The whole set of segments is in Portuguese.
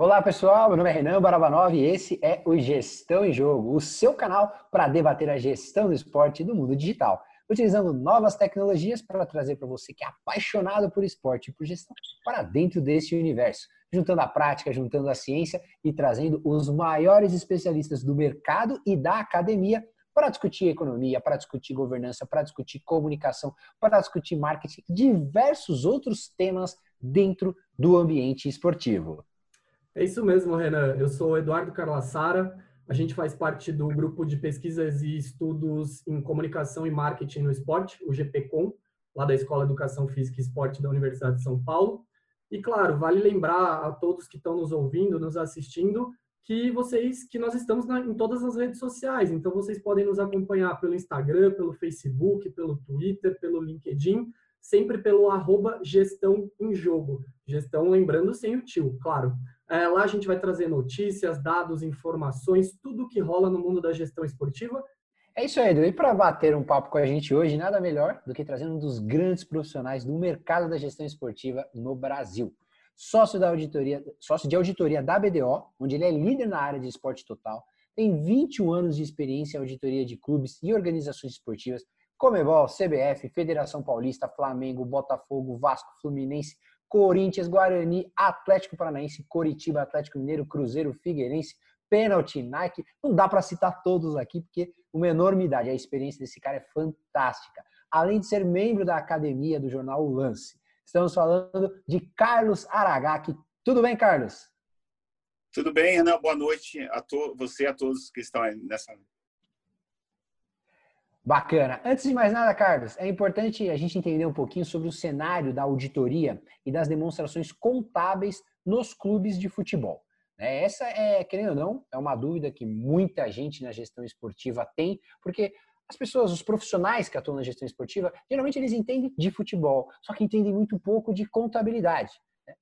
Olá pessoal, meu nome é Renan Barabanov e esse é o Gestão em Jogo, o seu canal para debater a gestão do esporte do mundo digital, utilizando novas tecnologias para trazer para você que é apaixonado por esporte e por gestão para dentro desse universo, juntando a prática, juntando a ciência e trazendo os maiores especialistas do mercado e da academia para discutir economia, para discutir governança, para discutir comunicação, para discutir marketing, diversos outros temas dentro do ambiente esportivo. É isso mesmo, Renan. Eu sou Eduardo Carlassara. A gente faz parte do grupo de pesquisas e estudos em comunicação e marketing no esporte, o GPCom, lá da Escola de Educação Física e Esporte da Universidade de São Paulo. E claro, vale lembrar a todos que estão nos ouvindo, nos assistindo, que vocês, que nós estamos na, em todas as redes sociais. Então vocês podem nos acompanhar pelo Instagram, pelo Facebook, pelo Twitter, pelo LinkedIn, sempre pelo arroba gestão em jogo. Gestão lembrando sem o tio, claro. É, lá a gente vai trazer notícias, dados, informações, tudo que rola no mundo da gestão esportiva. É isso aí, Edu. E para bater um papo com a gente hoje, nada melhor do que trazendo um dos grandes profissionais do mercado da gestão esportiva no Brasil. Sócio, da auditoria, sócio de auditoria da BDO, onde ele é líder na área de esporte total, tem 21 anos de experiência em auditoria de clubes e organizações esportivas, Comebol, CBF, Federação Paulista, Flamengo, Botafogo, Vasco, Fluminense, Corinthians, Guarani, Atlético Paranaense, Coritiba, Atlético Mineiro, Cruzeiro, Figueirense, Pênalti, Nike. Não dá para citar todos aqui, porque uma enormidade. A experiência desse cara é fantástica. Além de ser membro da academia do jornal Lance. Estamos falando de Carlos Aragaki. Tudo bem, Carlos? Tudo bem, Renan. Boa noite a você e a todos que estão nessa Bacana. Antes de mais nada, Carlos, é importante a gente entender um pouquinho sobre o cenário da auditoria e das demonstrações contábeis nos clubes de futebol. Né? Essa é, querendo ou não, é uma dúvida que muita gente na gestão esportiva tem, porque as pessoas, os profissionais que atuam na gestão esportiva, geralmente eles entendem de futebol, só que entendem muito pouco de contabilidade.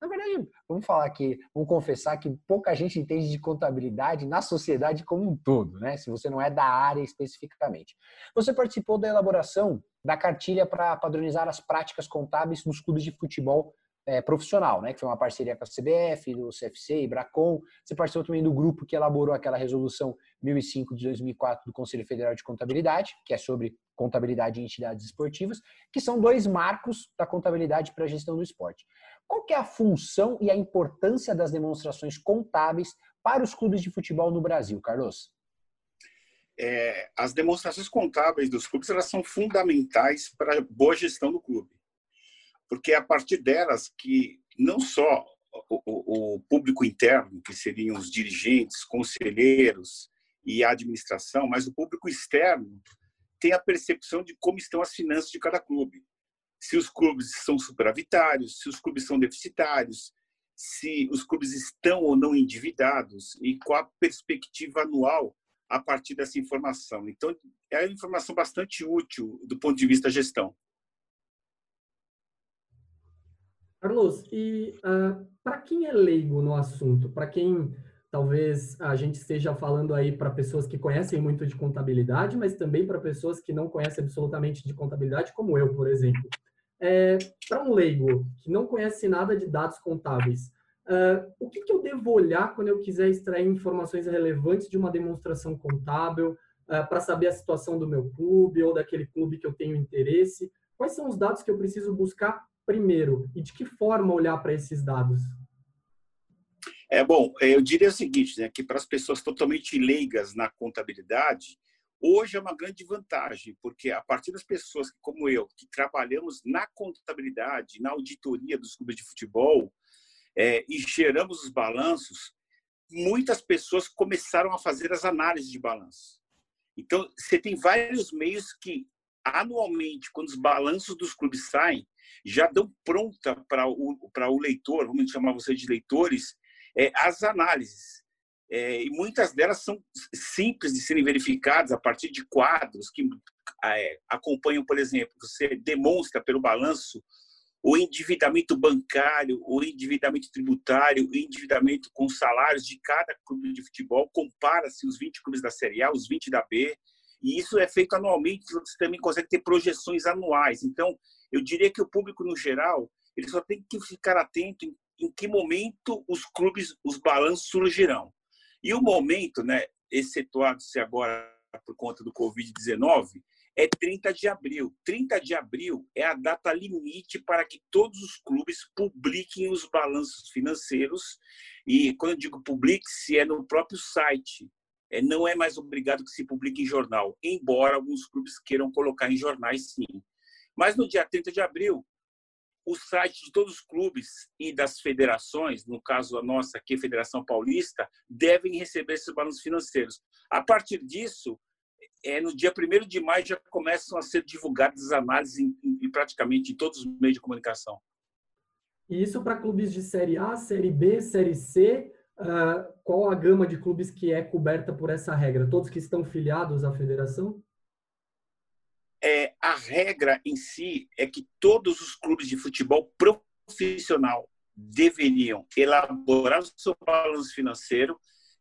Na verdade, vamos falar aqui, vamos confessar que pouca gente entende de contabilidade na sociedade como um todo, né? Se você não é da área especificamente. Você participou da elaboração da cartilha para padronizar as práticas contábeis nos clubes de futebol é, profissional, né? Que foi uma parceria com a CBF, do CFC e Bracon. Você participou também do grupo que elaborou aquela resolução 1005 de 2004 do Conselho Federal de Contabilidade, que é sobre contabilidade em entidades esportivas, que são dois marcos da contabilidade para a gestão do esporte. Qual é a função e a importância das demonstrações contábeis para os clubes de futebol no Brasil, Carlos? É, as demonstrações contábeis dos clubes elas são fundamentais para a boa gestão do clube, porque é a partir delas que não só o, o público interno, que seriam os dirigentes, conselheiros e a administração, mas o público externo tem a percepção de como estão as finanças de cada clube se os clubes são superavitários, se os clubes são deficitários, se os clubes estão ou não endividados e qual a perspectiva anual a partir dessa informação. Então, é uma informação bastante útil do ponto de vista da gestão. Carlos, e uh, ah, para quem é leigo no assunto, para quem talvez a gente esteja falando aí para pessoas que conhecem muito de contabilidade, mas também para pessoas que não conhecem absolutamente de contabilidade, como eu, por exemplo. É, para um leigo que não conhece nada de dados contábeis, uh, o que, que, eu devo olhar quando eu quiser extrair informações relevantes de uma demonstração contábil uh, para saber a situação do meu clube ou daquele clube que eu tenho interesse? Quais são os dados que eu preciso buscar primeiro e de que forma olhar para esses dados? É bom, eu diria o seguinte, né, que para as pessoas totalmente leigas na contabilidade, Hoje é uma grande vantagem, porque a partir das pessoas como eu, que trabalhamos na contabilidade, na auditoria dos clubes de futebol é, e geramos os balanços, muitas pessoas começaram a fazer as análises de balanço. Então, você tem vários meios que, anualmente, quando os balanços dos clubes saem, já dão pronta para o, o leitor, vamos chamar você de leitores, é, as análises. É, e muitas delas são simples de serem verificadas a partir de quadros que é, acompanham, por exemplo, você demonstra pelo balanço o endividamento bancário, o endividamento tributário, o endividamento com salários de cada clube de futebol, compara-se os 20 clubes da Série A, os 20 da B, e isso é feito anualmente, você também consegue ter projeções anuais. Então, eu diria que o público, no geral, ele só tem que ficar atento em em que momento os clubes, os balanços surgirão. E o momento, né, excetuado-se agora por conta do Covid-19, é 30 de abril. 30 de abril é a data limite para que todos os clubes publiquem os balanços financeiros. E quando eu digo publique-se, é no próprio site. É, não é mais obrigado que se publique em jornal, embora alguns clubes queiram colocar em jornais, sim. Mas no dia 30 de abril, o site de todos os clubes e das federações, no caso a nossa aqui, a Federação Paulista, devem receber esses balanços financeiros. A partir disso, é, no dia 1 de maio já começam a ser divulgadas as análises em, em, praticamente em todos os meios de comunicação. E isso para clubes de Série A, Série B, Série C, uh, qual a gama de clubes que é coberta por essa regra? Todos que estão filiados à federação? É, a regra em si é que todos os clubes de futebol profissional deveriam elaborar o seu balanço financeiro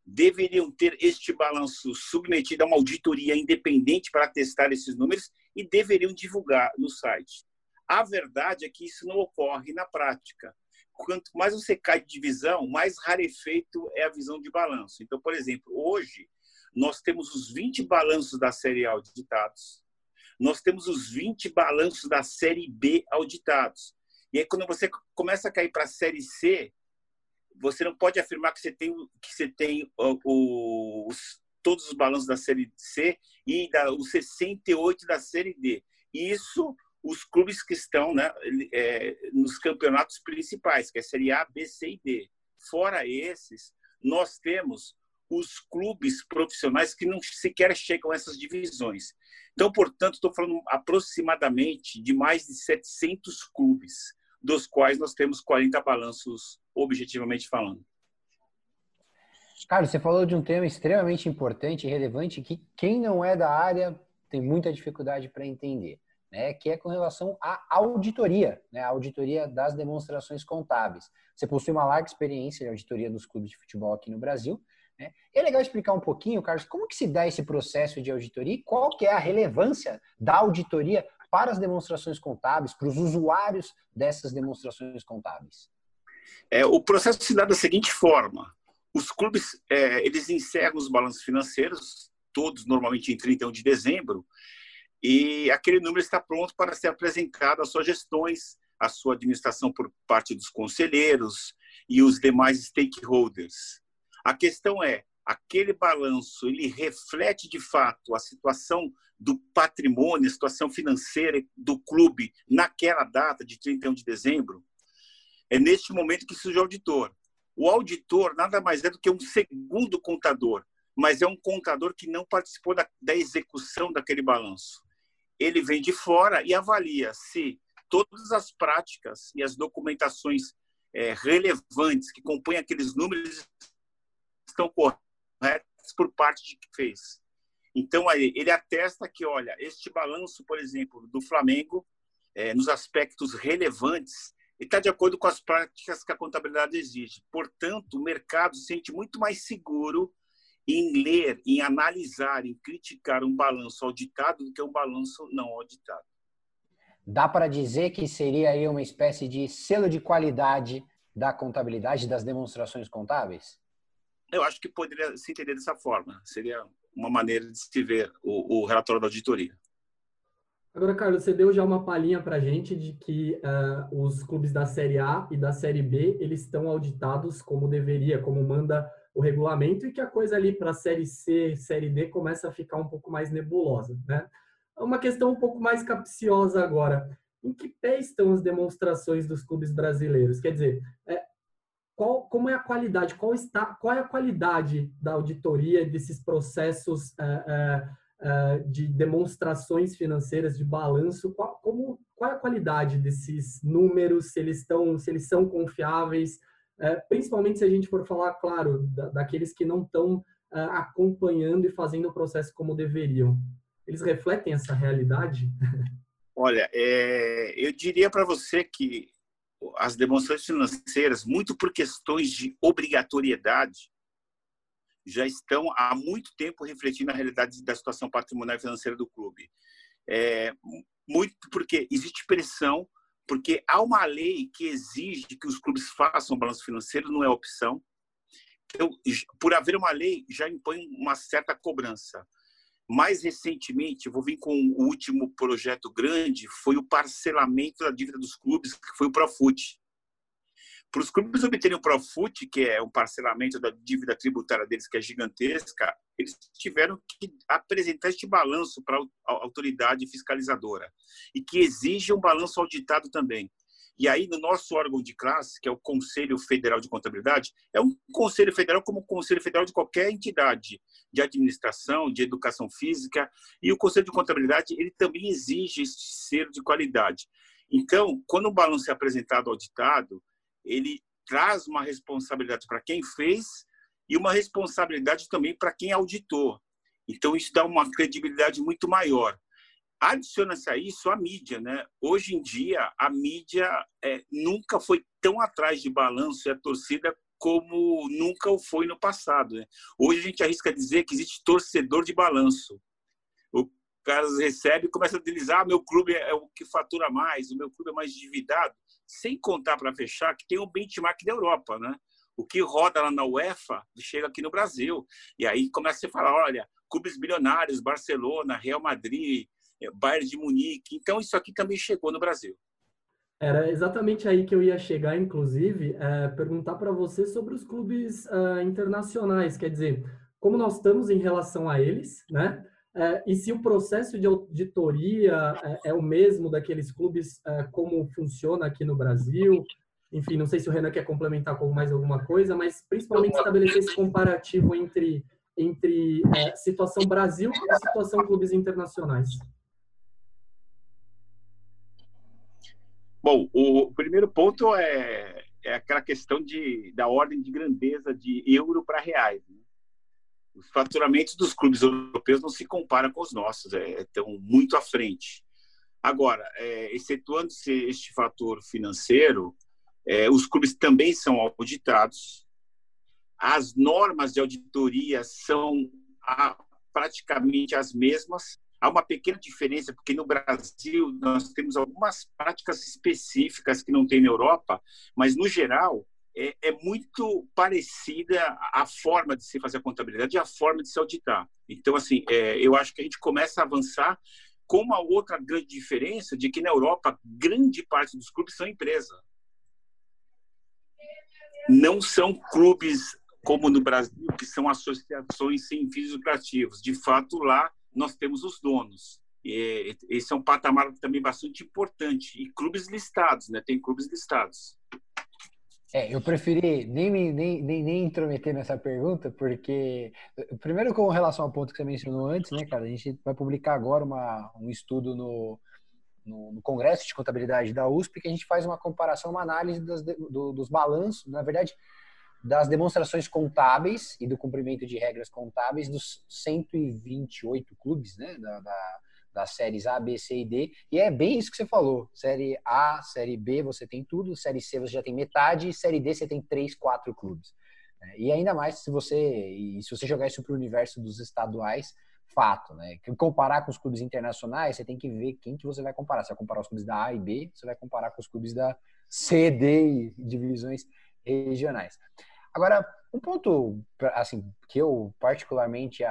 deveriam ter este balanço submetido a uma auditoria independente para testar esses números e deveriam divulgar no site. A verdade é que isso não ocorre na prática. Quanto mais você cai de divisão, mais rarefeito é a visão de balanço. Então, por exemplo, hoje nós temos os 20 balanços da Série A auditados, nós temos os 20 balanços da Série B auditados. E aí, quando você começa a cair para a Série C, você não pode afirmar que você tem, que você tem os, todos os balanços da Série C e da, os 68 da Série D. Isso os clubes que estão né, é, nos campeonatos principais, que é Série A, B, C e D. Fora esses, nós temos os clubes profissionais que não sequer chegam a essas divisões. Então, portanto, estou falando aproximadamente de mais de 700 clubes dos quais nós temos 40 balanços, objetivamente falando. Carlos, você falou de um tema extremamente importante e relevante que quem não é da área tem muita dificuldade para entender, né? que é com relação à auditoria, né? a auditoria das demonstrações contábeis. Você possui uma larga experiência de auditoria dos clubes de futebol aqui no Brasil. Né? É legal explicar um pouquinho, Carlos, como que se dá esse processo de auditoria e qual que é a relevância da auditoria para as demonstrações contábeis, para os usuários dessas demonstrações contábeis? É, o processo se dá da seguinte forma: os clubes é, eles encerram os balanços financeiros, todos normalmente em 31 de dezembro, e aquele número está pronto para ser apresentado às suas gestões, à sua administração por parte dos conselheiros e os demais stakeholders. A questão é, aquele balanço ele reflete de fato a situação do patrimônio, a situação financeira do clube naquela data de 31 de dezembro, é neste momento que surge o auditor. O auditor nada mais é do que um segundo contador, mas é um contador que não participou da, da execução daquele balanço. Ele vem de fora e avalia se todas as práticas e as documentações é, relevantes que compõem aqueles números estão corretas por parte de quem fez. Então, aí, ele atesta que, olha, este balanço, por exemplo, do Flamengo, é, nos aspectos relevantes, está de acordo com as práticas que a contabilidade exige. Portanto, o mercado se sente muito mais seguro em ler, em analisar, em criticar um balanço auditado do que um balanço não auditado. Dá para dizer que seria aí uma espécie de selo de qualidade da contabilidade das demonstrações contábeis? Eu acho que poderia se entender dessa forma. Seria uma maneira de se ver o, o relatório da auditoria. Agora, Carlos, você deu já uma palhinha para a gente de que uh, os clubes da Série A e da Série B eles estão auditados como deveria, como manda o regulamento, e que a coisa ali para a Série C, Série D começa a ficar um pouco mais nebulosa, né? Uma questão um pouco mais capciosa agora. Em que pé estão as demonstrações dos clubes brasileiros? Quer dizer, é, qual, como é a qualidade, qual, está, qual é a qualidade da auditoria desses processos uh, uh, de demonstrações financeiras, de balanço, qual, como, qual é a qualidade desses números, se eles, estão, se eles são confiáveis, principalmente se a gente for falar, claro, da, daqueles que não estão acompanhando e fazendo o processo como deveriam. Eles refletem essa realidade? Olha, é, eu diria para você que as demonstrações financeiras, muito por questões de obrigatoriedade, já estão há muito tempo refletindo a realidade da situação patrimonial e financeira do clube. É, muito porque existe pressão porque há uma lei que exige que os clubes façam balanço financeiro, não é opção. Então, por haver uma lei, já impõe uma certa cobrança. Mais recentemente, vou vir com o último projeto grande, foi o parcelamento da dívida dos clubes, que foi o Profut. Para os clubes obterem o Profut, que é um parcelamento da dívida tributária deles, que é gigantesca, eles tiveram que apresentar este balanço para a autoridade fiscalizadora e que exige um balanço auditado também. E aí, no nosso órgão de classe, que é o Conselho Federal de Contabilidade, é um conselho federal como o conselho federal de qualquer entidade de administração, de educação física, e o Conselho de Contabilidade ele também exige esse selo de qualidade. Então, quando o balanço é apresentado auditado, ele traz uma responsabilidade para quem fez e uma responsabilidade também para quem auditou. Então, isso dá uma credibilidade muito maior. Adiciona-se a isso a mídia. Né? Hoje em dia, a mídia é, nunca foi tão atrás de balanço e a torcida como nunca o foi no passado. Né? Hoje a gente arrisca dizer que existe torcedor de balanço. O cara recebe e começa a utilizar: ah, meu clube é o que fatura mais, o meu clube é mais endividado, sem contar para fechar que tem um benchmark da Europa. Né? O que roda lá na UEFA chega aqui no Brasil. E aí começa a falar: olha, clubes bilionários, Barcelona, Real Madrid, Bayern de Munique. Então, isso aqui também chegou no Brasil. Era exatamente aí que eu ia chegar, inclusive, é, perguntar para você sobre os clubes uh, internacionais. Quer dizer, como nós estamos em relação a eles, né? É, e se o processo de auditoria é, é o mesmo daqueles clubes, como funciona aqui no Brasil? Enfim, não sei se o Renan quer complementar com mais alguma coisa, mas principalmente estabelecer esse comparativo entre, entre situação Brasil e situação clubes internacionais. Bom, o primeiro ponto é, é aquela questão de, da ordem de grandeza de euro para reais. Né? Os faturamentos dos clubes europeus não se comparam com os nossos, é, estão muito à frente. Agora, é, excetuando-se este fator financeiro, é, os clubes também são auditados, as normas de auditoria são a, praticamente as mesmas, Há uma pequena diferença, porque no Brasil nós temos algumas práticas específicas que não tem na Europa, mas no geral é, é muito parecida a forma de se fazer a contabilidade e a forma de se auditar. Então, assim, é, eu acho que a gente começa a avançar com uma outra grande diferença de que na Europa grande parte dos clubes são empresa. Não são clubes como no Brasil, que são associações sem fins lucrativos. De fato, lá nós temos os donos. E esse é um patamar também bastante importante. E clubes listados, né? Tem clubes listados. É, eu preferi nem, nem, nem, nem intrometer nessa pergunta, porque, primeiro, com relação ao ponto que você mencionou antes, né, cara, a gente vai publicar agora uma, um estudo no, no, no Congresso de Contabilidade da USP, que a gente faz uma comparação, uma análise das, do, dos balanços, na verdade, das demonstrações contábeis e do cumprimento de regras contábeis dos 128 clubes, né, da, da, das séries A, B, C e D. E é bem isso que você falou. Série A, Série B você tem tudo, Série C você já tem metade, Série D você tem três, quatro clubes. É, e ainda mais se você, se você jogar isso para o universo dos estaduais, fato, né? Comparar com os clubes internacionais, você tem que ver quem que você vai comparar. Você vai comparar os clubes da A e B, você vai comparar com os clubes da C, D e divisões regionais. Agora, um ponto assim que eu particularmente,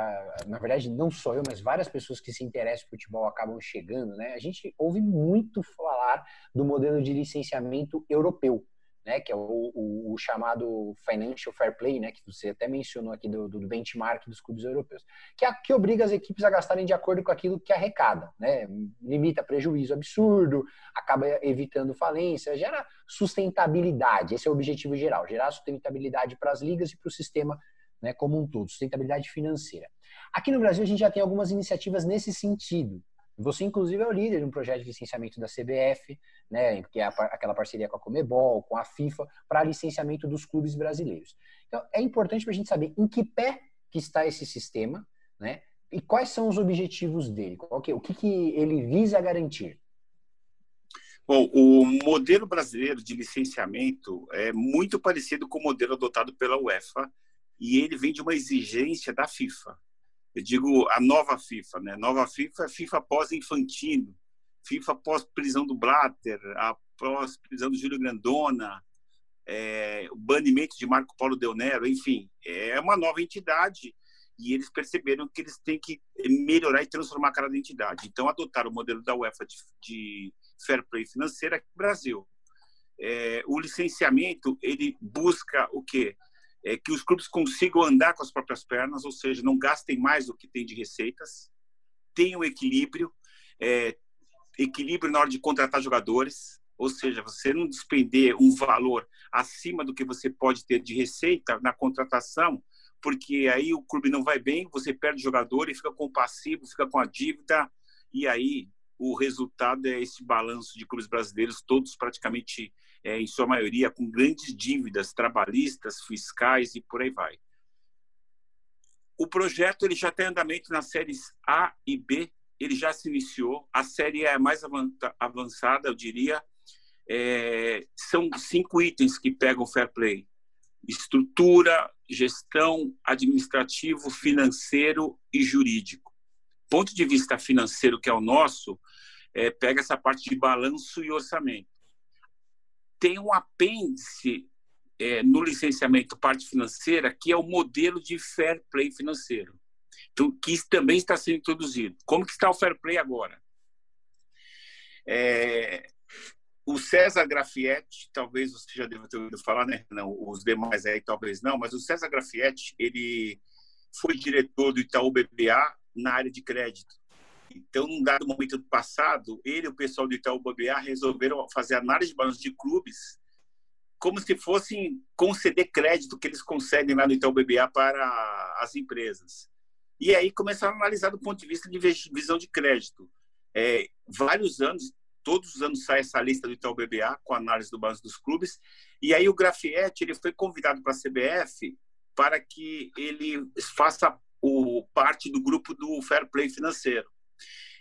na verdade não só eu, mas várias pessoas que se interessam por futebol acabam chegando, né? A gente ouve muito falar do modelo de licenciamento europeu né, que é o, o, o, chamado Financial Fair Play, né, que você até mencionou aqui do, do benchmark dos clubes europeus, que, é, que obriga as equipes a gastarem de acordo com aquilo que arrecada, né, limita prejuízo absurdo, acaba evitando falência, gera sustentabilidade, esse é o objetivo geral, gerar sustentabilidade para as ligas e para o sistema né, como um todo, sustentabilidade financeira. Aqui no Brasil a gente já tem algumas iniciativas nesse sentido, você, inclusive, é o líder de um projeto de licenciamento da CBF, né, que é aquela parceria com a Comebol, com a FIFA, para licenciamento dos clubes brasileiros. Então, é importante para a gente saber em que pé que está esse sistema, né, e quais são os objetivos dele, o que, que ele visa garantir. Bom, o modelo brasileiro de licenciamento é muito parecido com o modelo adotado pela UEFA e ele vem de uma exigência da FIFA eu digo a nova FIFA, né? Nova FIFA é FIFA pós-infantino, FIFA pós-prisão do Blatter, a pós-prisão do Júlio Grandona, é, o banimento de Marco Paulo Del Nero, enfim, é uma nova entidade e eles perceberam que eles têm que melhorar e transformar cada entidade. Então, adotaram o modelo da UEFA de, de fair play financeiro aqui no Brasil. É, o licenciamento, ele busca o quê? É que os clubes consigam andar com as próprias pernas, ou seja, não gastem mais do que tem de receitas, tenham equilíbrio, é, equilíbrio na hora de contratar jogadores, ou seja, você não despender um valor acima do que você pode ter de receita na contratação, porque aí o clube não vai bem, você perde jogador e fica com o passivo, fica com a dívida, e aí o resultado é esse balanço de clubes brasileiros, todos praticamente, é, em sua maioria, com grandes dívidas trabalhistas, fiscais e por aí vai. O projeto ele já tem andamento nas séries A e B, ele já se iniciou. A série é mais avançada, eu diria. É, são cinco itens que pegam o fair play: estrutura, gestão, administrativo, financeiro e jurídico. Ponto de vista financeiro, que é o nosso, é, pega essa parte de balanço e orçamento. Tem um apêndice é, no licenciamento parte financeira, que é o modelo de fair play financeiro, que também está sendo introduzido. Como que está o fair play agora? É, o César Grafietti, talvez você já deva ter ouvido falar, né? Não, os demais aí talvez não, mas o César Grafietti, ele foi diretor do Itaú BBA na área de crédito. Então, num dado momento do passado, ele e o pessoal do Itaú BBA resolveram fazer análise de balanço de clubes como se fossem conceder crédito que eles concedem lá no Itaú BBA para as empresas. E aí começaram a analisar do ponto de vista de visão de crédito. É, vários anos, todos os anos sai essa lista do Itaú BBA com análise do balanço dos clubes. E aí o Grafietti ele foi convidado para a CBF para que ele faça o parte do grupo do Fair Play financeiro.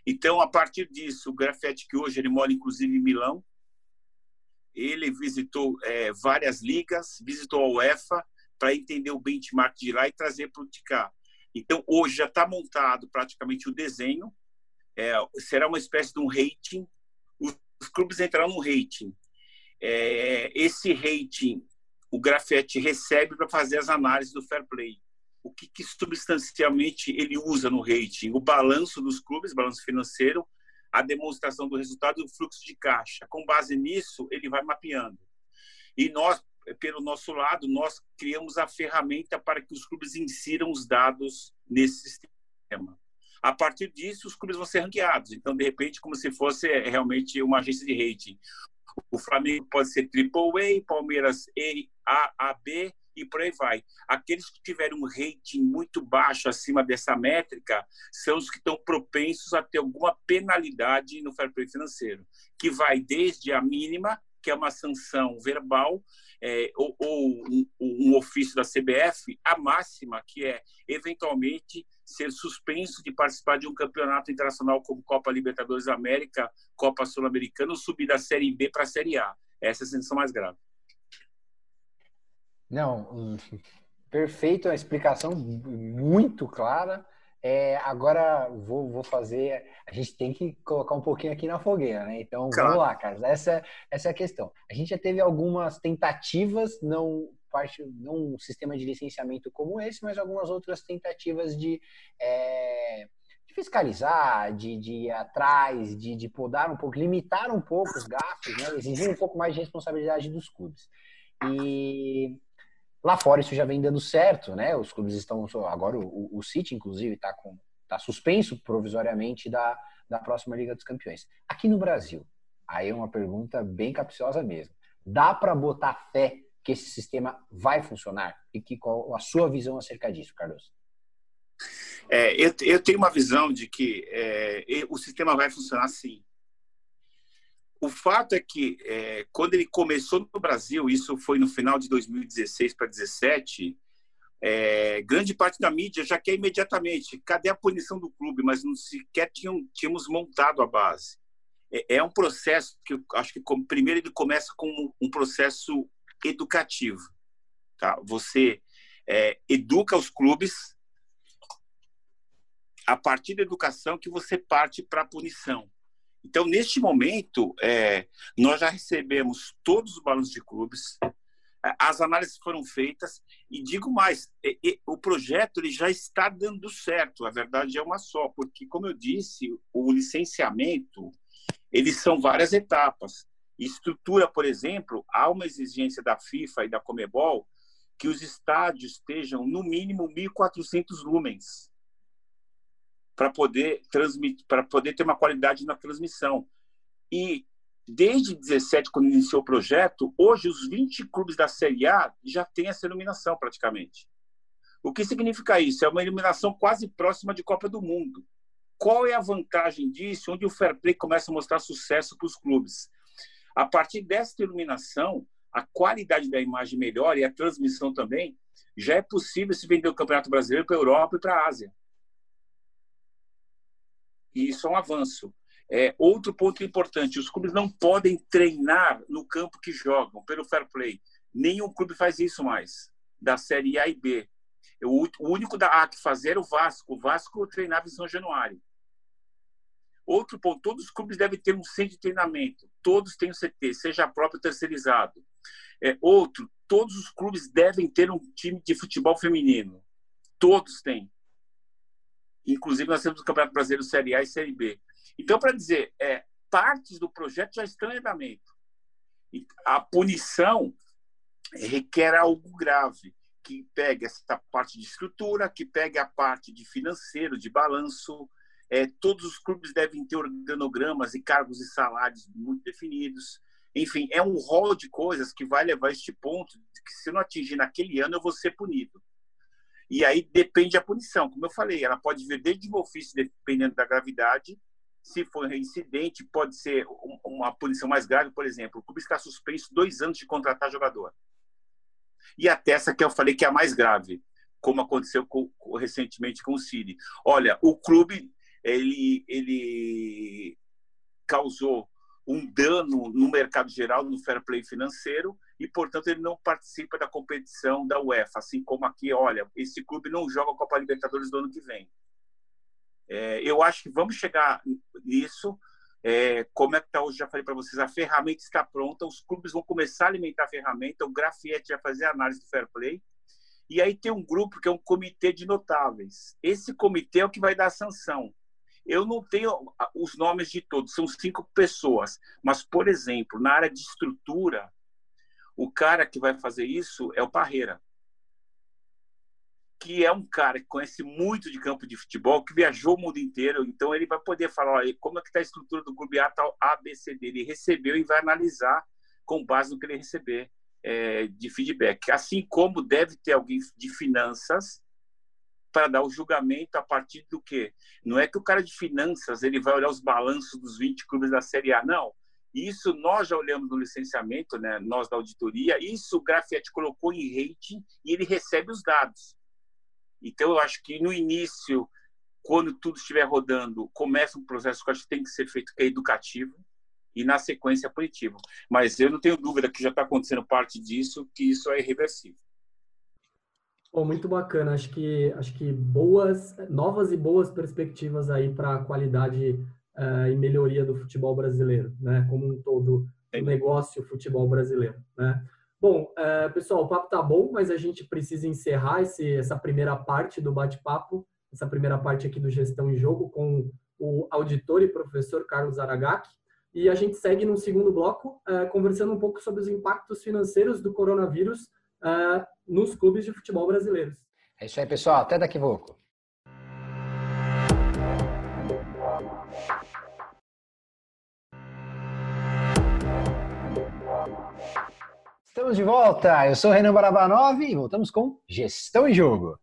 Então, a partir disso, o Grafietti, que hoje ele mora inclusive em Milão, ele visitou é, várias ligas, visitou a UEFA para entender o benchmark de lá e trazer para o de cá. Então, hoje já está montado praticamente o desenho, é, será uma espécie de um rating os clubes entraram no rating. É, esse rating, o Grafete recebe para fazer as análises do fair play. O que, que, substancialmente ele usa no rating? O balanço dos clubes, balanço financeiro, a demonstração do resultado do fluxo de caixa. Com base nisso, ele vai mapeando. E nós, pelo nosso lado, nós criamos a ferramenta para que os clubes insiram os dados nesse sistema. A partir disso, os clubes vão ser ranqueados. Então, de repente, como se fosse é, realmente uma agência de rating. O Flamengo pode ser AAA, Palmeiras A, A, B e por aí vai. Aqueles que tiverem um rating muito baixo acima dessa métrica são os que estão propensos a ter alguma penalidade no fair play financeiro, que vai desde a mínima, que é uma sanção verbal, é, ou, ou um, um ofício da CBF, a máxima, que é, eventualmente, ser suspenso de participar de um campeonato internacional como Copa Libertadores América, Copa Sul-Americana, ou subir da Série B para a Série A. Essa é a sanção mais grave. Não, perfeito, a explicação muito clara. É, agora vou, vou fazer. A gente tem que colocar um pouquinho aqui na fogueira, né? Então claro. vamos lá, Carlos. Essa, essa é a questão. A gente já teve algumas tentativas, não parte, não um sistema de licenciamento como esse, mas algumas outras tentativas de, é, de fiscalizar, de, de, ir atrás, de, de podar um pouco, limitar um pouco os gastos, né? exigir um pouco mais de responsabilidade dos clubes. E lá fora isso já vem dando certo, né? Os clubes estão agora o, o City inclusive está tá suspenso provisoriamente da, da próxima Liga dos Campeões. Aqui no Brasil, aí é uma pergunta bem capciosa mesmo. Dá para botar fé que esse sistema vai funcionar? E que qual a sua visão acerca disso, Carlos? É, eu, eu, tenho uma visão de que é, o sistema vai funcionar sim. O fato é que, é, quando ele começou no Brasil, isso foi no final de 2016 para 2017, é, grande parte da mídia já quer imediatamente. Cadê a punição do clube? Mas não sequer tinham, tínhamos montado a base. É, é um processo que eu acho que, primeiro, ele começa com um processo educativo. Tá? Você é, educa os clubes a partir da educação que você parte para a punição. Então, neste momento, é, nós já recebemos todos os balanços de clubes, é, as análises foram feitas e digo mais, é, é, o projeto ele já está dando certo. A verdade é uma só, porque como eu disse, o licenciamento eles são várias etapas. Estrutura, por exemplo, há uma exigência da FIFA e da Comebol que os estádios estejam no mínimo 1.400 lumens para poder transmitir, para poder ter uma qualidade na transmissão. E desde 17, quando iniciou o projeto, hoje os 20 clubes da Série A já têm essa iluminação praticamente. O que significa isso? É uma iluminação quase próxima de Copa do Mundo. Qual é a vantagem disso? Onde o fair play começa a mostrar sucesso para os clubes. A partir dessa iluminação, a qualidade da imagem melhora e a transmissão também, já é possível se vender o Campeonato Brasileiro para a Europa e para a Ásia. E isso é um avanço. É, outro ponto importante: os clubes não podem treinar no campo que jogam, pelo fair play. Nenhum clube faz isso mais, da Série A e B. O, único da A que fazer era o Vasco. O Vasco treinava em São Januário. Outro ponto: todos os clubes devem ter um centro de treinamento. Todos têm o CT, seja próprio terceirizado. É, outro: todos os clubes devem ter um time de futebol feminino. Todos têm. Inclusive, nós temos o Campeonato Brasileiro Série A e Série B. Então, para dizer, é, partes do projeto já estão em andamento. A punição requer algo grave, que pegue essa parte de estrutura, que pegue a parte de financeiro, de balanço. É, todos os clubes devem ter organogramas e cargos e salários muito definidos. Enfim, é um rol de coisas que vai levar a este ponto de que se não atingir naquele ano, eu vou ser punido. E aí depende a punição. Como eu falei, ela pode vir desde o ofício, dependendo da gravidade. Se for reincidente, pode ser uma punição mais grave, por exemplo, o clube está suspenso dois anos de contratar jogador. E até essa que eu falei que é a mais grave, como aconteceu com, recentemente com o City. Olha, o clube ele, ele causou um dano no mercado geral, no fair play financeiro, e, portanto, ele não participa da competição da UEFA. Assim como aqui, olha, esse clube não joga a Copa Libertadores do ano que vem. É, eu acho que vamos chegar nisso. É, como é que está hoje? Já falei para vocês, a ferramenta está pronta, os clubes vão começar a alimentar a ferramenta, o Grafite vai fazer a análise do fair play. E aí tem um grupo que é um comitê de notáveis. Esse comitê é o que vai dar a sanção. Eu não tenho os nomes de todos, são cinco pessoas. Mas, por exemplo, na área de estrutura, o cara que vai fazer isso é o Parreira, que é um cara que conhece muito de campo de futebol, que viajou o mundo inteiro, então ele vai poder falar olha, como é que está a estrutura do clube A, tal A, B, C, D. Ele recebeu e vai analisar com base no que ele receber é, de feedback. Assim como deve ter alguém de finanças para dar o julgamento a partir do quê? Não é que o cara de finanças ele vai olhar os balanços dos 20 clubes da Série A, não. Isso nós já olhamos no licenciamento, né? nós da auditoria, isso o Grafete colocou em rating e ele recebe os dados. Então, eu acho que no início, quando tudo estiver rodando, começa um processo que eu acho que tem que ser feito que é educativo e na sequência punitivo. Mas eu não tenho dúvida que já está acontecendo parte disso, que isso é irreversível. Muito bacana. Acho que acho que boas, novas e boas perspectivas aí para a qualidade uh, e melhoria do futebol brasileiro, né? Como um todo, o negócio futebol brasileiro, né? Bom, uh, pessoal, o papo tá bom, mas a gente precisa encerrar esse, essa primeira parte do bate-papo, essa primeira parte aqui do Gestão em Jogo com o auditor e professor Carlos Aragaki. E a gente segue no segundo bloco, uh, conversando um pouco sobre os impactos financeiros do coronavírus nos clubes de futebol brasileiros. É isso aí, pessoal. Até daqui a pouco. Estamos de volta. Eu sou o Renan Barabanov e voltamos com Gestão em Jogo.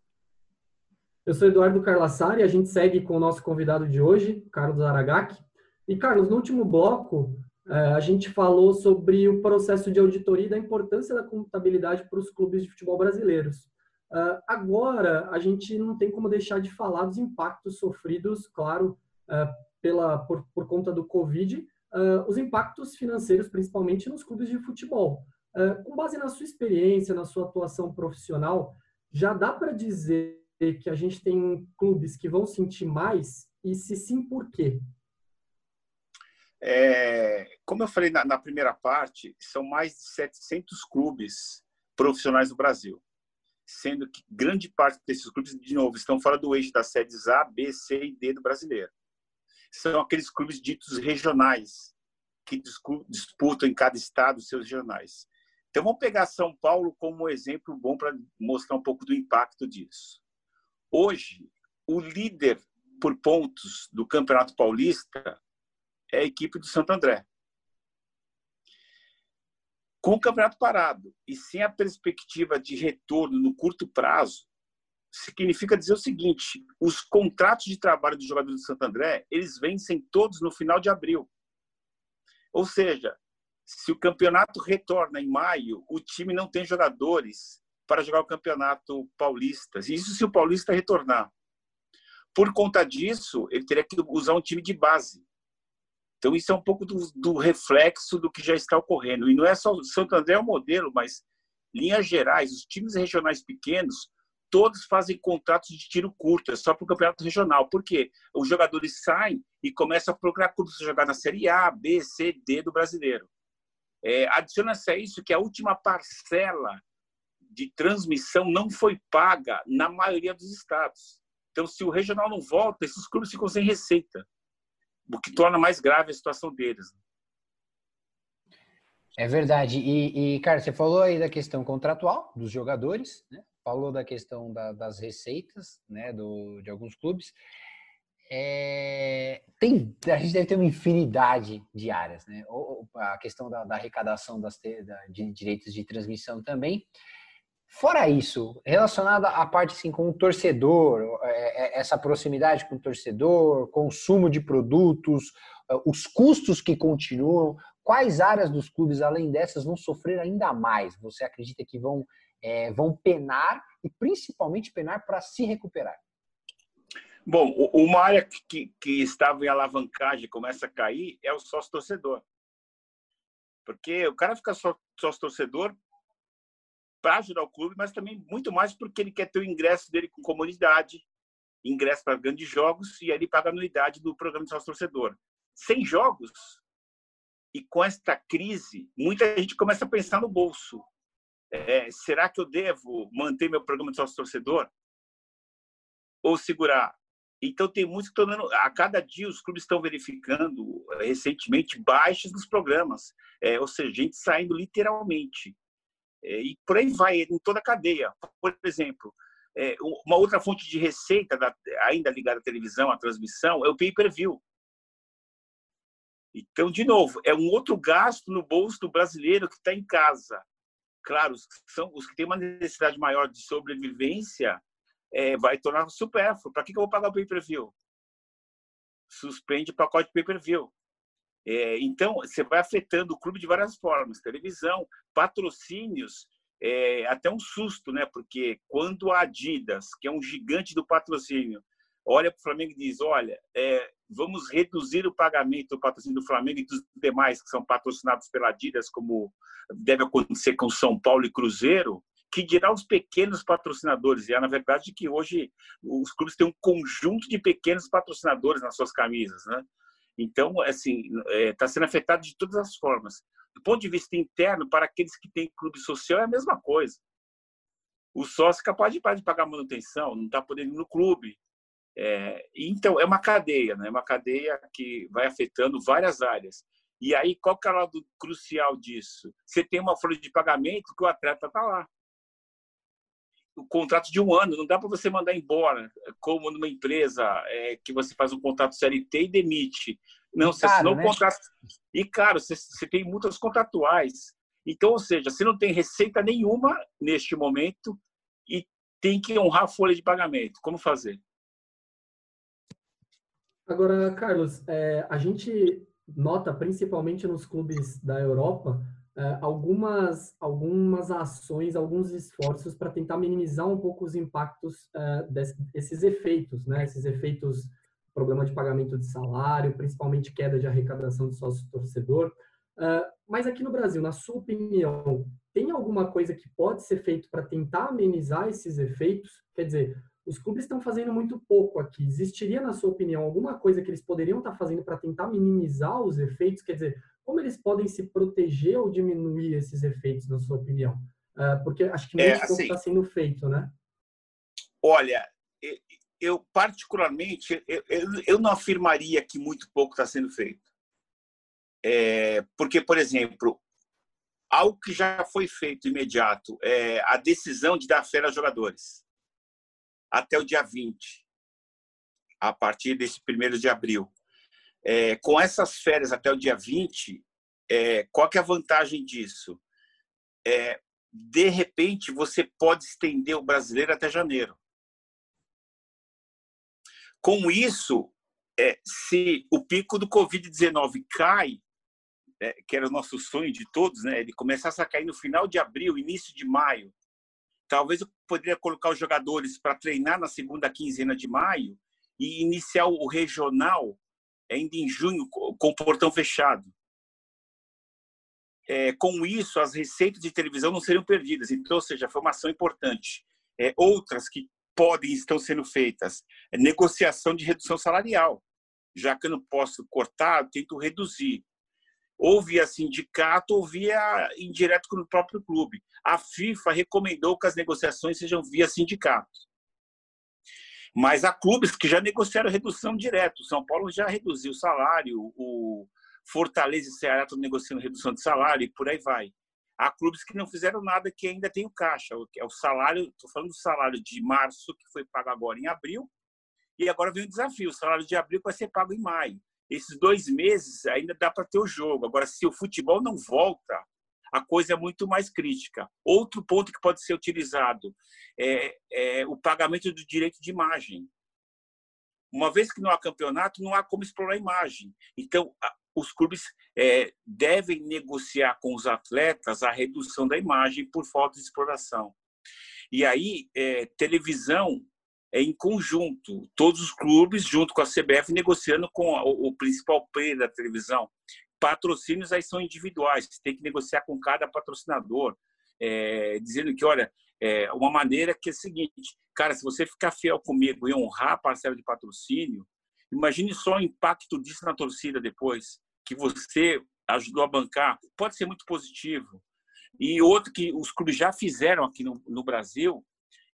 Eu sou Eduardo Carlassari e a gente segue com o nosso convidado de hoje, Carlos Aragaki. E, Carlos, no último bloco, a gente falou sobre o processo de auditoria e da importância da contabilidade para os clubes de futebol brasileiros. É, agora, a gente não tem como deixar de falar dos impactos sofridos, claro, é, pela, por, por conta do Covid, os impactos financeiros, principalmente nos clubes de futebol. Com base na sua experiência, na sua atuação profissional, já dá para dizer que a gente tem clubes que vão sentir mais? E se sim, por quê? É, como eu falei na, na, primeira parte, são mais de 700 clubes profissionais no Brasil, sendo que grande parte desses clubes, de novo, estão fora do eixo das sedes A, B, C e D do brasileiro. São aqueles clubes ditos regionais, que disputam em cada estado seus regionais. Então, vamos pegar São Paulo como um exemplo bom para mostrar um pouco do impacto disso. Hoje, o líder por pontos do Campeonato Paulista é a equipe do Santo André. Com o campeonato parado e sem a perspectiva de retorno no curto prazo, significa dizer o seguinte: os contratos de trabalho dos jogadores do Santo André eles vencem todos no final de abril. Ou seja, se o campeonato retorna em maio, o time não tem jogadores para jogar o campeonato paulista. Isso se o paulista retornar. Por conta disso, ele teria que usar um time de base. Então, isso é um pouco do, do reflexo do que já está ocorrendo. E não é só o Santo André é o modelo, mas, linhas gerais, os times regionais pequenos, todos fazem contratos de tiro curto, é só para o campeonato regional. Por quê? Os jogadores saem e começam a procurar clubes para jogar na Série A, B, C, D do brasileiro. É, Adiciona-se a isso que a última parcela de transmissão não foi paga na maioria dos estados. Então, se o regional não volta, esses clubes ficam sem receita, o que torna mais grave a situação deles. É verdade. E, e cara, você falou aí da questão contratual dos jogadores, né? falou da questão da, das receitas né? Do, de alguns clubes. É, tem, a gente deve ter uma infinidade de áreas, né? Ou, a questão da, da arrecadação das, da, de direitos de transmissão também. Fora isso, relacionado à parte assim com o torcedor, é, é, essa proximidade com o torcedor, consumo de produtos, é, os custos que continuam, quais áreas dos clubes, além dessas, vão sofrer ainda mais? Você acredita que vão, é, vão penar e principalmente penar para se recuperar? Bom, uma área que, que estava em alavancagem começa a cair é o sócio-torcedor. Porque o cara fica sócio-torcedor para ajudar o clube, mas também muito mais porque ele quer ter o ingresso dele com comunidade, ingresso para grandes jogos e ele paga a anuidade do programa de sócio torcedor. Sem jogos e com esta crise, muita gente começa a pensar no bolso. É, será que eu devo manter meu programa de sócio torcedor ou segurar? Então tem muitos que estão a cada dia os clubes estão verificando recentemente baixas dos programas, é, ou seja, gente saindo literalmente. É, e por aí vai, em toda a cadeia. Por exemplo, é, uma outra fonte de receita, ainda ligada à televisão, à transmissão, é o pay-per-view. Então, de novo, é um outro gasto no bolso do brasileiro que está em casa. Claro, os que, são, os que têm uma necessidade maior de sobrevivência é, vai tornar supérfluo. Para que, que eu vou pagar o pay-per-view? Suspende o pacote pay-per-view. É, então, você vai afetando o clube de várias formas: televisão, patrocínios, é, até um susto, né? Porque quando a Adidas, que é um gigante do patrocínio, olha para o Flamengo e diz: olha, é, vamos reduzir o pagamento do patrocínio do Flamengo e dos demais que são patrocinados pela Adidas, como deve acontecer com São Paulo e Cruzeiro, que dirá os pequenos patrocinadores. E é, na verdade, que hoje os clubes têm um conjunto de pequenos patrocinadores nas suas camisas, né? Então, assim, está é, tá sendo afetado de todas as formas. Do ponto de vista interno, para aqueles que têm clube social, é a mesma coisa. O sócio é capaz de pagar manutenção, não está podendo ir no clube. É, então, é uma cadeia, né? É uma cadeia que vai afetando várias áreas. E aí, qual que é o lado crucial disso? Você tem uma folha de pagamento que o atleta está lá o contrato de um ano, não dá para você mandar embora, como numa empresa é, que você faz um contrato CLT e demite. Não, você assinou né? contrato. E, cara, você, você tem multas contratuais. Então, ou seja, você não tem receita nenhuma neste momento e tem que honrar a folha de pagamento. Como fazer? Agora, Carlos, é, a gente nota, principalmente nos clubes da Europa, algumas, algumas ações, alguns esforços para tentar minimizar um pouco os impactos uh, desses efeitos, né? Esses efeitos, problema de pagamento de salário, principalmente queda de arrecadação de sócio-torcedor. Uh, mas aqui no Brasil, na sua opinião, tem alguma coisa que pode ser feito para tentar amenizar esses efeitos? Quer dizer, os clubes estão fazendo muito pouco aqui. Existiria, na sua opinião, alguma coisa que eles poderiam estar fazendo para tentar minimizar os efeitos? Quer dizer, como eles podem se proteger ou diminuir esses efeitos, na sua opinião? Uh, porque acho que muito é, pouco está assim, sendo feito, né? Olha, eu particularmente, eu, eu não afirmaria que muito pouco está sendo feito. É, porque, por exemplo, algo que já foi feito imediato é a decisão de dar férias aos jogadores até o dia 20, a partir desse primeiro de abril. É, com essas férias até o dia 20, é, qual que é a vantagem disso? É, de repente, você pode estender o brasileiro até janeiro. Com isso, é, se o pico do Covid-19 cai, é, que era o nosso sonho de todos, né, ele começasse a cair no final de abril, início de maio, Talvez eu poderia colocar os jogadores para treinar na segunda quinzena de maio e iniciar o regional ainda em junho com o portão fechado. É, com isso, as receitas de televisão não seriam perdidas. Então, ou seja, foi uma ação importante. É, outras que podem estão sendo feitas é negociação de redução salarial. Já que eu não posso cortar, eu tento reduzir ou via sindicato ou via indireto com o próprio clube. A FIFA recomendou que as negociações sejam via sindicato. Mas há clubes que já negociaram redução direto. O São Paulo já reduziu o salário, o Fortaleza e Ceará estão negociando redução de salário e por aí vai. Há clubes que não fizeram nada que ainda tem o caixa. É o salário, estou falando do salário de março, que foi pago agora em abril, e agora vem o desafio: o salário de abril vai ser pago em maio esses dois meses ainda dá para ter o jogo. Agora, se o futebol não volta, a coisa é muito mais crítica. Outro ponto que pode ser utilizado é, é o pagamento do direito de imagem. Uma vez que não há campeonato, não há como explorar a imagem. Então, os clubes é, devem negociar com os atletas a redução da imagem por falta de exploração. E aí, é, televisão é, em conjunto, todos os clubes, junto com a CBF, negociando com o, principal player da televisão. Patrocínios aí são individuais, tem que negociar com cada patrocinador, é, dizendo que, olha, é uma maneira que é a seguinte, cara, se você ficar fiel comigo e honrar a parcela de patrocínio, imagine só o impacto disso na torcida depois, que você ajudou a bancar, pode ser muito positivo. E outro que os clubes já fizeram aqui no, no Brasil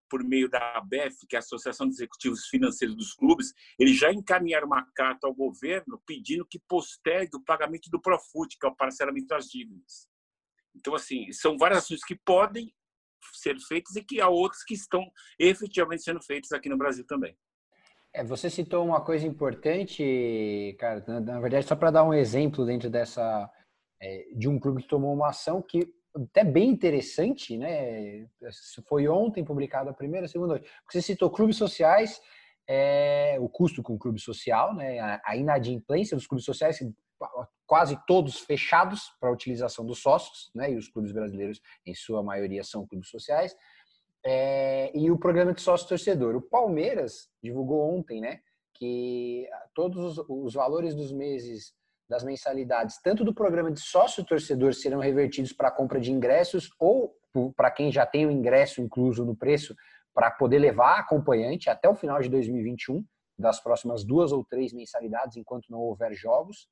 por meio da ABEF, que é a Associação de Executivos Financeiros dos Clubes, eles já encaminharam uma carta ao governo pedindo que postergue o pagamento do Profut, que é o parcelamento das dívidas. Então, assim, são várias ações que podem ser feitas e que há outras que estão efetivamente sendo feitas aqui no Brasil também. É, você citou uma coisa importante, cara, na verdade, só para dar um exemplo dentro dessa, é, de um clube que tomou uma ação que até bem interessante, né? Foi ontem publicado a primeira, a segunda. Você citou clubes sociais, é, o custo com o clube social, né? A, inadimplência dos clubes sociais, quase todos fechados para a utilização dos sócios, né? E os clubes brasileiros, em sua maioria, são clubes sociais. É, e o programa de sócio torcedor. O Palmeiras divulgou ontem, né? Que todos os, os valores dos meses das mensalidades, tanto do programa de sócio torcedor, serão revertidos para a compra de ingressos ou para quem já tem o ingresso incluso no preço, para poder levar acompanhante até o final de 2021, das próximas duas ou três mensalidades, enquanto não houver jogos.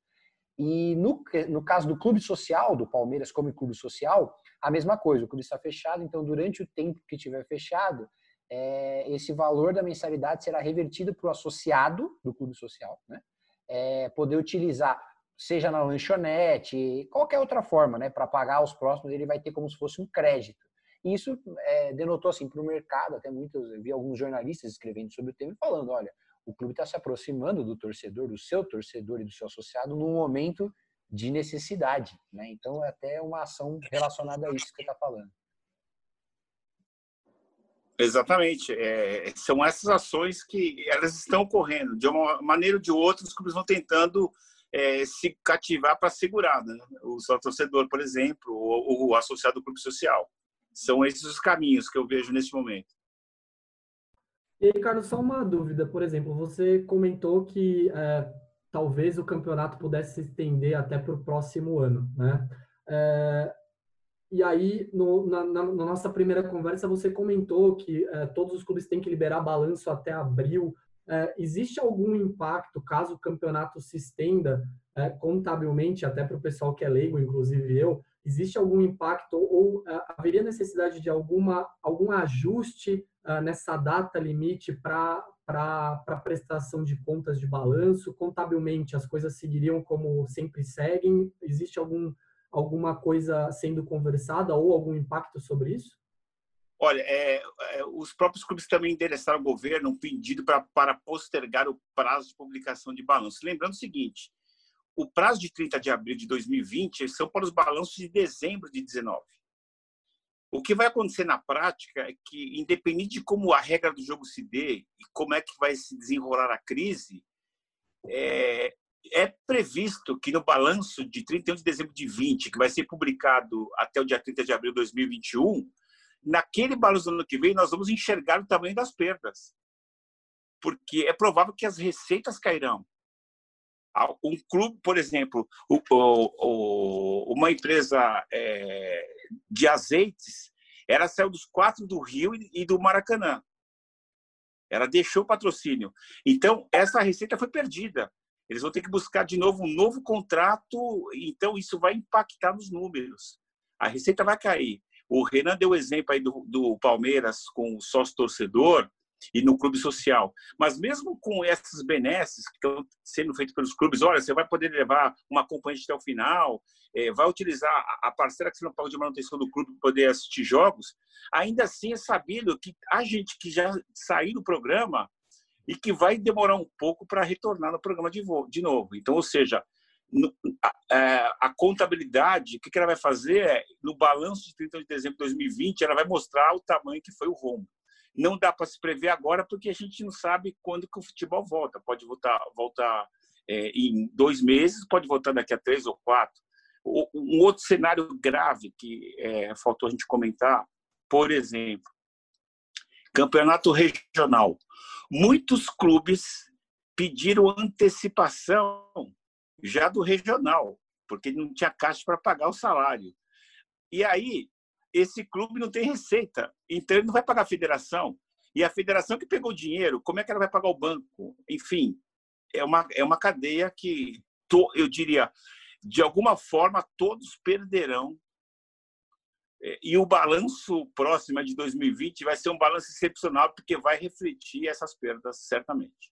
E no, no caso do clube social, do Palmeiras como clube social, a mesma coisa, o clube está fechado, então durante o tempo que estiver fechado, é, esse valor da mensalidade será revertido para o associado do clube social, né? É, poder utilizar seja na lanchonete, qualquer outra forma, né, para pagar os próximos, ele vai ter como se fosse um crédito. E isso é, denotou assim para o mercado, até muitos, vi alguns jornalistas escrevendo sobre o tema e falando, olha, o clube está se aproximando do torcedor, do seu torcedor e do seu associado num momento de necessidade, né? Então é até uma ação relacionada a isso que está falando. Exatamente. É, são essas ações que elas estão ocorrendo. De uma maneira ou de outra, os clubes vão tentando é, se cativar para segurar, né? o seu torcedor, por exemplo, ou o associado do clube social. São esses os caminhos que eu vejo nesse momento. E aí, Carlos, só uma dúvida. Por exemplo, você comentou que é, talvez o campeonato pudesse se estender até para o próximo ano, né? É, e aí, no, na, na, nossa primeira conversa, você comentou que é, todos os clubes têm que liberar balanço até abril. É, existe algum impacto, caso o campeonato se estenda é, contabilmente, até para o pessoal que é leigo, inclusive eu, existe algum impacto ou haveria necessidade de alguma, algum ajuste nessa data limite para para prestação de contas de balanço? Contabilmente, as coisas seguiriam como sempre seguem? Existe algum alguma coisa sendo conversada ou algum impacto sobre isso? Olha, é, é, os próprios clubes também endereçaram ao governo um pedido pra, para postergar o prazo de publicação de balanços. Lembrando o seguinte, o prazo de 30 de abril de 2020 são para os balanços de dezembro de 19. O que vai acontecer na prática é que, independente de como a regra do jogo se dê e como é que vai se desenrolar a crise, é, é previsto que no balanço de 31 de dezembro de 20, que vai ser publicado até o dia 30 de abril de 2021, naquele balanço do ano que vem nós vamos enxergar o tamanho das perdas. Porque é provável que as receitas cairão. Um clube, por exemplo, uma empresa é, de azeites, ela saiu dos quatro do Rio e do Maracanã. Ela deixou o patrocínio. Então, essa receita foi perdida. Eles vão ter que buscar de novo um novo contrato, então isso vai impactar nos números. A receita vai cair. O Renan deu exemplo aí do, do Palmeiras com o sócio torcedor e no clube social. Mas mesmo com essas benesses que estão sendo feitas pelos clubes, olha, você vai poder levar uma acompanhante até o final, é, vai utilizar a parceira que você não paga de manutenção do clube para poder assistir jogos, ainda assim é sabido que a gente que já saiu do programa e que vai demorar um pouco para retornar no programa de, de novo. Então, ou seja, a, é, a, contabilidade, o que, ela vai fazer é, no balanço de 30 de dezembro de 2020, ela vai mostrar o tamanho que foi o rombo. Não dá para se prever agora porque a gente não sabe quando que o futebol volta. Pode voltar, voltar é, em dois meses, pode voltar daqui a três ou quatro. Um outro cenário grave que é, faltou a gente comentar, por exemplo, campeonato regional. Muitos clubes pediram antecipação já do regional, porque não tinha caixa para pagar o salário. E aí, esse clube não tem receita, então ele não vai pagar a federação. E a federação que pegou o dinheiro, como é que ela vai pagar o banco? Enfim, é uma, é uma cadeia que, eu diria, de alguma forma, todos perderão é, e o balanço próximo de 2020 vai ser um balanço excepcional, porque vai refletir essas perdas, certamente.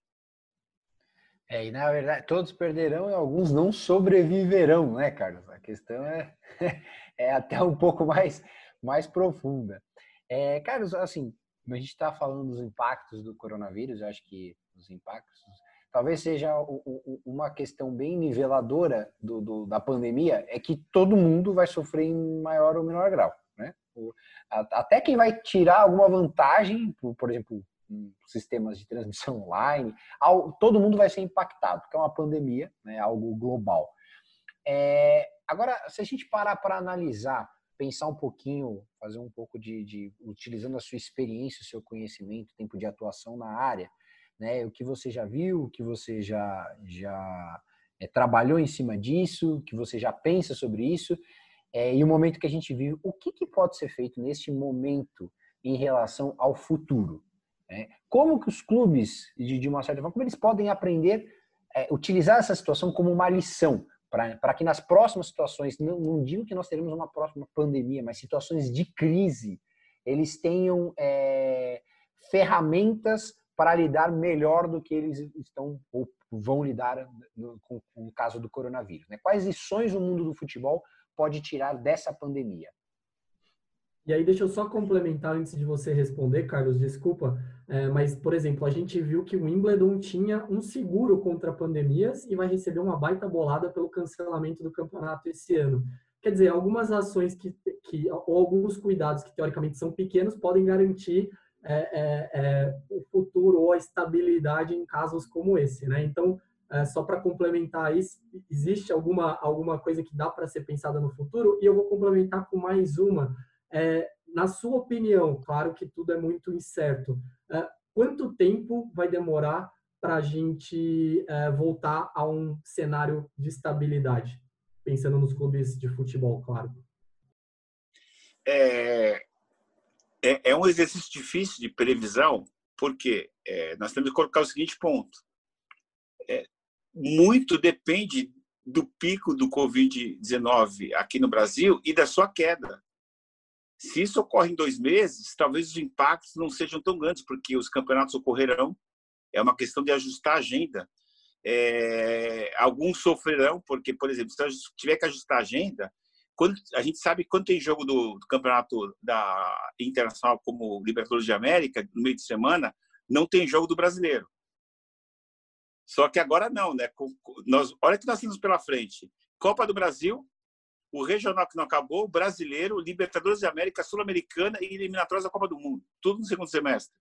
É, e na verdade, todos perderão e alguns não sobreviverão, né, Carlos? A questão é, é até um pouco mais, mais profunda. É, Carlos, assim, a gente está falando dos impactos do coronavírus, eu acho que os impactos talvez seja uma questão bem niveladora do, do, da pandemia, é que todo mundo vai sofrer em maior ou menor grau. Né? Até quem vai tirar alguma vantagem, por exemplo, sistemas de transmissão online, todo mundo vai ser impactado, porque é uma pandemia, né, algo global. É, agora, se a gente parar para analisar, pensar um pouquinho, fazer um pouco de, de, utilizando a sua experiência, o seu conhecimento, tempo de atuação na área, né? O que você já viu, o que você já, já é, trabalhou em cima disso, o que você já pensa sobre isso, é, e o momento que a gente vive, o que, que pode ser feito neste momento em relação ao futuro? Né? Como que os clubes, de, de uma certa forma, como eles podem aprender, é, utilizar essa situação como uma lição, para que nas próximas situações, não, não, digo que nós teremos uma próxima pandemia, mas situações de crise, eles tenham é, ferramentas para lidar melhor do que eles estão ou vão lidar no, com, com, o caso do coronavírus. Né? Quais lições o mundo do futebol pode tirar dessa pandemia? E aí, deixa eu só complementar antes de você responder, Carlos, desculpa, é, mas, por exemplo, a gente viu que o Wimbledon tinha um seguro contra pandemias e vai receber uma baita bolada pelo cancelamento do campeonato esse ano. Quer dizer, algumas ações que, que ou alguns cuidados que teoricamente são pequenos podem garantir é, é, é, o futuro ou a estabilidade em casos como esse, né? Então, é, só para complementar isso, existe alguma alguma coisa que dá para ser pensada no futuro? E eu vou complementar com mais uma. É, na sua opinião, claro que tudo é muito incerto. É, quanto tempo vai demorar para a gente voltar a um cenário de estabilidade? Pensando nos clubes de futebol, claro. é, é, é, um exercício difícil de previsão, porque é, nós temos que colocar o seguinte ponto. É, muito depende do pico do Covid-19 aqui no Brasil e da sua queda. Se isso ocorre em dois meses, talvez os impactos não sejam tão grandes, porque os campeonatos ocorrerão. É uma questão de ajustar a agenda. É, alguns sofrerão, porque, por exemplo, se tiver que ajustar a agenda, quando, a gente sabe quando tem jogo do, do, campeonato da internacional como Libertadores de América no meio de semana, não tem jogo do brasileiro. Só que agora não, né? Nós, olha que nós temos pela frente: Copa do Brasil, o regional que não acabou, o brasileiro, Libertadores de América, Sul-Americana e eliminatórias da Copa do Mundo, tudo no segundo semestre.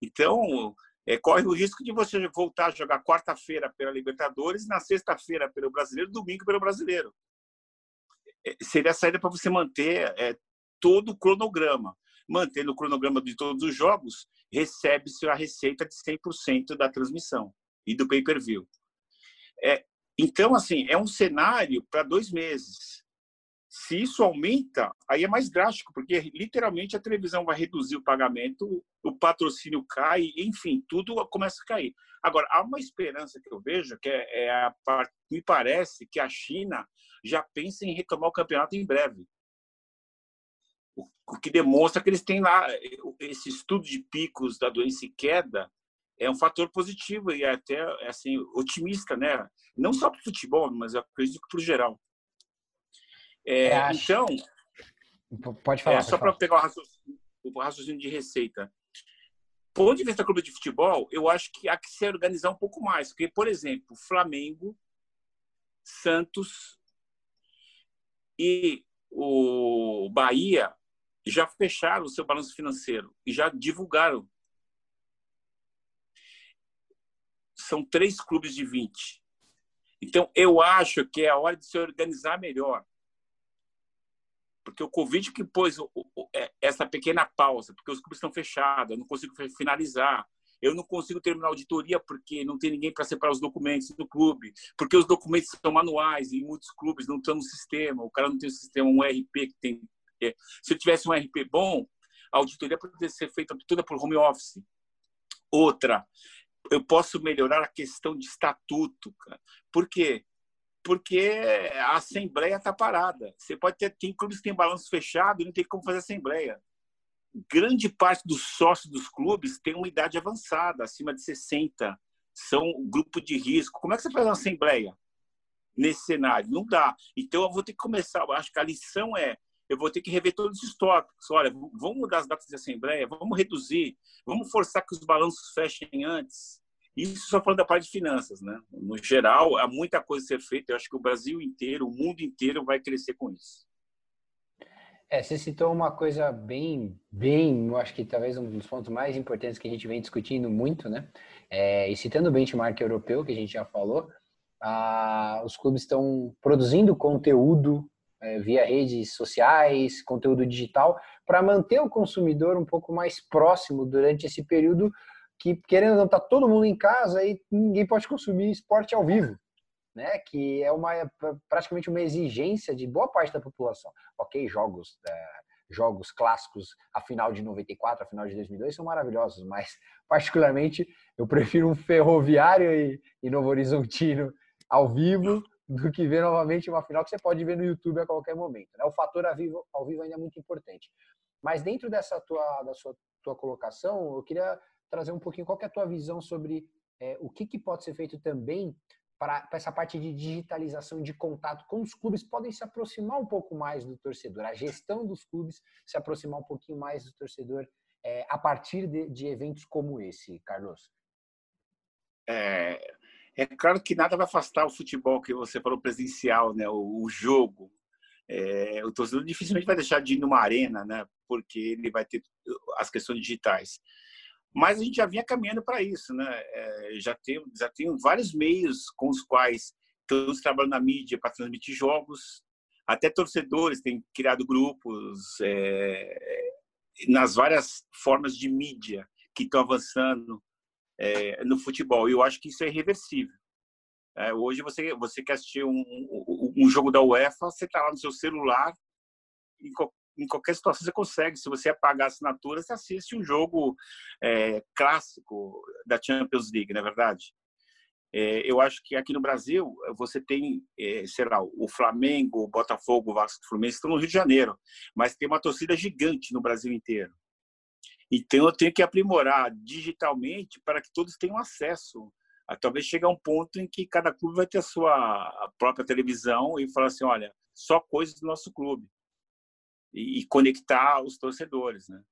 Então, é, corre o risco de você voltar a jogar quarta-feira pela Libertadores, na sexta-feira pelo Brasileiro, domingo pelo Brasileiro. É, seria a saída para você manter é, todo o cronograma. Mantendo o cronograma de todos os jogos, recebe-se a receita de 100% da transmissão e do pay-per-view. É, então, assim, é um cenário para dois meses. Se isso aumenta, aí é mais drástico, porque literalmente a televisão vai reduzir o pagamento, o patrocínio cai, enfim, tudo começa a cair. Agora, há uma esperança que eu vejo, que é, é a me parece que a China já pensa em retomar o campeonato em breve. O, o que demonstra que eles têm lá esse estudo de picos da doença e queda é um fator positivo e até assim otimista, né? Não só para o futebol, mas eu acredito para o geral. É, então, pode falar. É, só para pegar o raciocínio, o raciocínio de receita. Ponto de vista clube de futebol, eu acho que há que se organizar um pouco mais, porque, por exemplo, Flamengo, Santos e o Bahia já fecharam o seu balanço financeiro e já divulgaram são três clubes de 20. Então, eu acho que é a hora de se organizar melhor. Porque o Covid que pôs é, essa pequena pausa, porque os clubes estão fechados, eu não consigo finalizar, eu não consigo terminar a auditoria porque não tem ninguém para separar os documentos do clube, porque os documentos são manuais e muitos clubes não estão no sistema, o cara não tem um sistema, um RP que tem. É, se eu tivesse um RP bom, a auditoria poderia ser feita toda por home office. Outra, eu posso melhorar a questão de estatuto. Cara. Por quê? Porque a assembleia está parada. Você pode ter tem clubes que têm balanço fechado e não tem como fazer assembleia. Grande parte dos sócios dos clubes tem uma idade avançada, acima de 60. São grupo de risco. Como é que você faz uma assembleia nesse cenário? Não dá. Então eu vou ter que começar. Acho que a lição é eu vou ter que rever todos os tópicos. Olha, vamos mudar as datas de assembleia, vamos reduzir, vamos forçar que os balanços fechem antes. Isso só falando da parte de finanças, né? No geral, há muita coisa a ser feita. Eu acho que o Brasil inteiro, o mundo inteiro vai crescer com isso. É, você citou uma coisa bem, bem, eu acho que talvez um dos pontos mais importantes que a gente vem discutindo muito, né? É, e citando o benchmark europeu, que a gente já falou, ah, os clubes estão produzindo conteúdo é, via redes sociais, conteúdo digital, para manter o consumidor um pouco mais próximo durante esse período que, querendo ou não, tá todo mundo em casa e ninguém pode consumir esporte ao vivo. Né, que é uma praticamente uma exigência de boa parte da população. Ok, jogos é, jogos clássicos, a final de 94, a final de 2002 são maravilhosos, mas particularmente eu prefiro um Ferroviário e, e Novo Horizontino ao vivo do que ver novamente uma final que você pode ver no YouTube a qualquer momento. Né? O fator ao vivo, ao vivo ainda é muito importante. Mas dentro dessa tua, da sua tua colocação, eu queria trazer um pouquinho qual é a tua visão sobre é, o que, que pode ser feito também para essa parte de digitalização de contato com os clubes podem se aproximar um pouco mais do torcedor, a gestão dos clubes se aproximar um pouquinho mais do torcedor é, a partir de, de, eventos como esse, Carlos? É, é claro que nada vai afastar o futebol que você falou presencial, né? O, o jogo. É, o torcedor dificilmente vai deixar de ir numa arena, né? Porque ele vai ter as questões digitais. Mas a gente já vinha caminhando para isso, né? É, já tem já tem vários meios com os quais estamos trabalhando na mídia para transmitir jogos. Até torcedores têm criado grupos é, nas várias formas de mídia que estão avançando é, no futebol. E eu acho que isso é irreversível. É, hoje você você quer assistir um, um, um, jogo da UEFA, você está lá no seu celular, em qualquer situação você consegue. Se você apagar a assinatura, você assiste um jogo é, clássico da Champions League, não é verdade? É, eu acho que aqui no Brasil você tem, é, sei lá, o Flamengo, o Botafogo, o Vasco, o Fluminense estão no Rio de Janeiro, mas tem uma torcida gigante no Brasil inteiro. Então eu tenho que aprimorar digitalmente para que todos tenham acesso. Talvez chegue a um ponto em que cada clube vai ter a sua própria televisão e falar assim, olha, só coisas do nosso clube e, conectar os torcedores, né?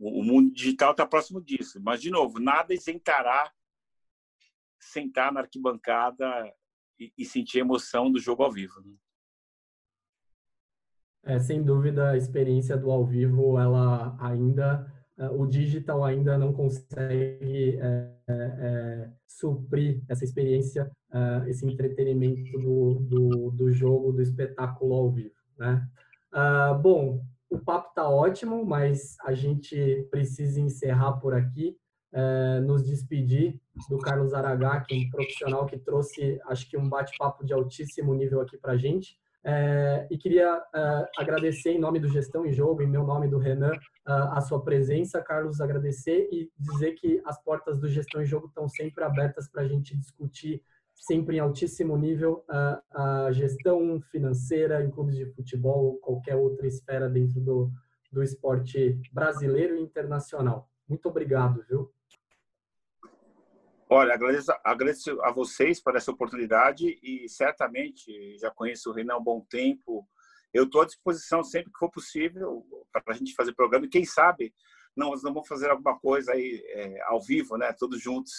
O mundo digital está próximo disso, mas de novo, nada isentará sentar na arquibancada e, sentir a emoção do jogo ao vivo. Né? É, sem dúvida, a experiência do ao vivo, ela ainda, é, o digital ainda não consegue é, é, é suprir essa experiência, é, esse entretenimento do, do, do, jogo, do espetáculo ao vivo, né? Ah, bom, o papo está ótimo, mas a gente precisa encerrar por aqui é, nos despedir do Carlos Aragá, que é um profissional que trouxe, acho que, um bate-papo de altíssimo nível aqui para a gente. É, e queria é, agradecer em nome do Gestão em Jogo, em meu nome do Renan, é, a sua presença, Carlos, agradecer e dizer que as portas do Gestão em Jogo estão sempre abertas para a gente discutir, sempre em altíssimo nível, é, a gestão financeira em clubes de futebol ou qualquer outra esfera dentro do, do esporte brasileiro e internacional. Muito obrigado, viu? Olha, agradeço, agradeço a vocês por essa oportunidade e certamente já conheço o Renan há um bom tempo. Eu estou à disposição sempre que for possível para a gente fazer programa e quem sabe não, nós não vamos fazer alguma coisa aí é, ao vivo, né? Todos juntos,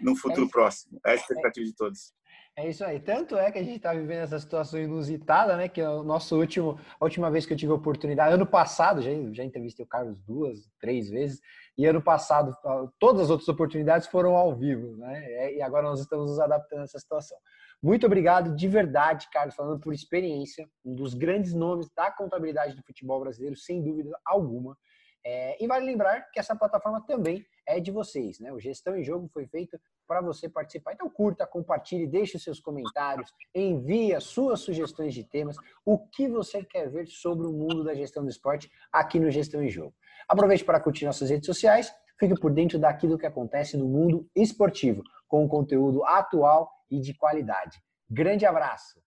num futuro é próximo. É a expectativa de todos. É isso aí. Tanto é que a gente está vivendo essa situação inusitada, né? Que é o nosso último, a última vez que eu tive a oportunidade, ano passado, já, já entrevistei o Carlos duas, três vezes, e ano passado todas as outras oportunidades foram ao vivo, né? E agora nós estamos nos adaptando a essa situação. Muito obrigado de verdade, Carlos, falando por experiência, um dos grandes nomes da contabilidade do futebol brasileiro, sem dúvida alguma. É, e vale lembrar que essa plataforma também é de vocês, né? O Gestão em Jogo foi feito para você participar. Então curta, compartilhe, deixe seus comentários, envie as suas sugestões de temas, o que você quer ver sobre o mundo da gestão do esporte aqui no Gestão em Jogo. Aproveite para curtir nossas redes sociais, fique por dentro daquilo que acontece no mundo esportivo, com conteúdo atual e de qualidade. Grande abraço!